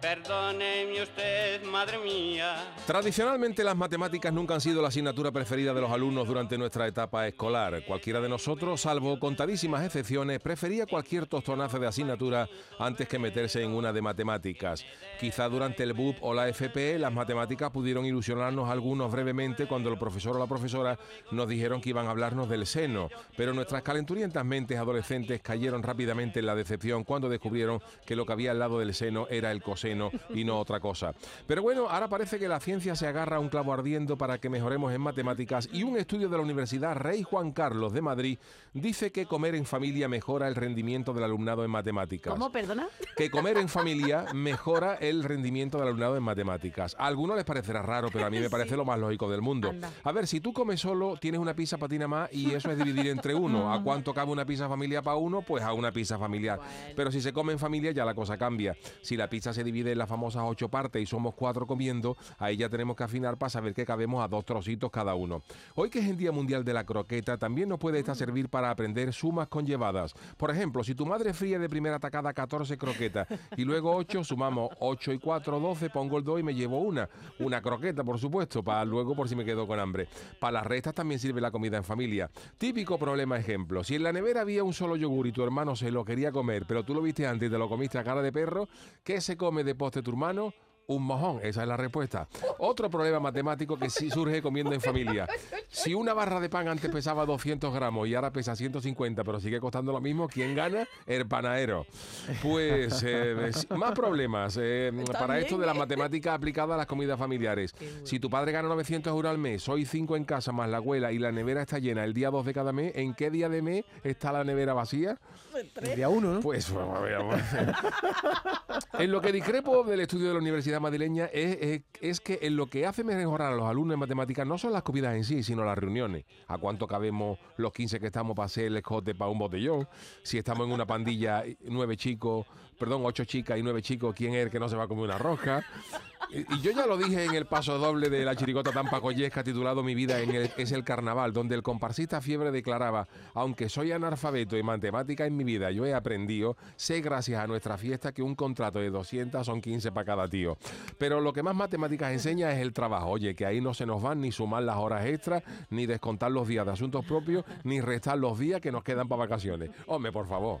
Perdóneme usted, madre mía. Tradicionalmente las matemáticas nunca han sido la asignatura preferida de los alumnos durante nuestra etapa escolar. Cualquiera de nosotros, salvo contadísimas excepciones, prefería cualquier tostonazo de asignatura antes que meterse en una de matemáticas. Quizá durante el BUP o la FP las matemáticas pudieron ilusionarnos algunos brevemente cuando el profesor o la profesora nos dijeron que iban a hablarnos del seno, pero nuestras calenturientas mentes adolescentes cayeron rápidamente en la decepción cuando descubrieron que lo que había al lado del seno era el coseno y no otra cosa. Pero bueno, ahora parece que la ciencia se agarra a un clavo ardiendo para que mejoremos en matemáticas y un estudio de la Universidad Rey Juan Carlos de Madrid dice que comer en familia mejora el rendimiento del alumnado en matemáticas. ¿Cómo, perdona? Que comer en familia mejora el rendimiento del alumnado en matemáticas. A algunos les parecerá raro, pero a mí me parece lo más lógico del mundo. Anda. A ver, si tú comes solo, tienes una pizza patina más y eso es dividir entre uno. ¿A cuánto cabe una pizza familiar para uno? Pues a una pizza familiar. Pero si se come en familia ya la cosa cambia. Si la pizza se divide en las famosas ocho partes y somos cuatro comiendo, ahí ya tenemos que afinar para saber que cabemos a dos trocitos cada uno. Hoy que es el Día Mundial de la Croqueta, también nos puede esta servir para aprender sumas conllevadas. Por ejemplo, si tu madre fríe de primera tacada 14 croquetas y luego 8, sumamos 8 y 4, 12, pongo el 2 y me llevo una. Una croqueta, por supuesto, para luego por si me quedo con hambre. Para las restas también sirve la comida en familia. Típico problema ejemplo. Si en la nevera había un solo yogur y tu hermano se lo quería comer, pero tú lo viste antes y te lo comiste a cara de perro, ¿qué se come de postre tu hermano? Un mojón, esa es la respuesta. Otro problema matemático que sí surge comiendo en familia. Si una barra de pan antes pesaba 200 gramos y ahora pesa 150, pero sigue costando lo mismo, ¿quién gana? El panadero. Pues eh, más problemas eh, para esto de la matemática aplicada a las comidas familiares. Si tu padre gana 900 euros al mes, soy 5 en casa más la abuela y la nevera está llena el día 2 de cada mes, ¿en qué día de mes está la nevera vacía? El día uno, ¿no? Pues ver, a ver. En lo que discrepo del estudio de la Universidad Madrileña es, es- que en lo que hace mejorar a los alumnos en matemáticas no son las comidas en sí, sino las reuniones. ¿A cuánto cabemos los 15 que estamos para hacer el escote para un botellón? Si estamos en una pandilla, nueve chicos, perdón, ocho chicas y nueve chicos, ¿quién es el que no se va a comer una rosca? Y, yo ya lo dije en el paso doble de la chirigota Tampa Collesca titulado Mi vida en el- es el carnaval, donde el comparsista Fiebre declaraba, aunque soy analfabeto y matemática en mi vida, yo he aprendido, sé gracias a nuestra fiesta que un contrato de 200 son 15 para cada tío. Pero lo que más matemáticas enseña es el trabajo, oye, que ahí no se nos van ni sumar las horas extras, ni descontar los días de asuntos propios, ni restar los días que nos quedan para vacaciones. Hombre, por favor.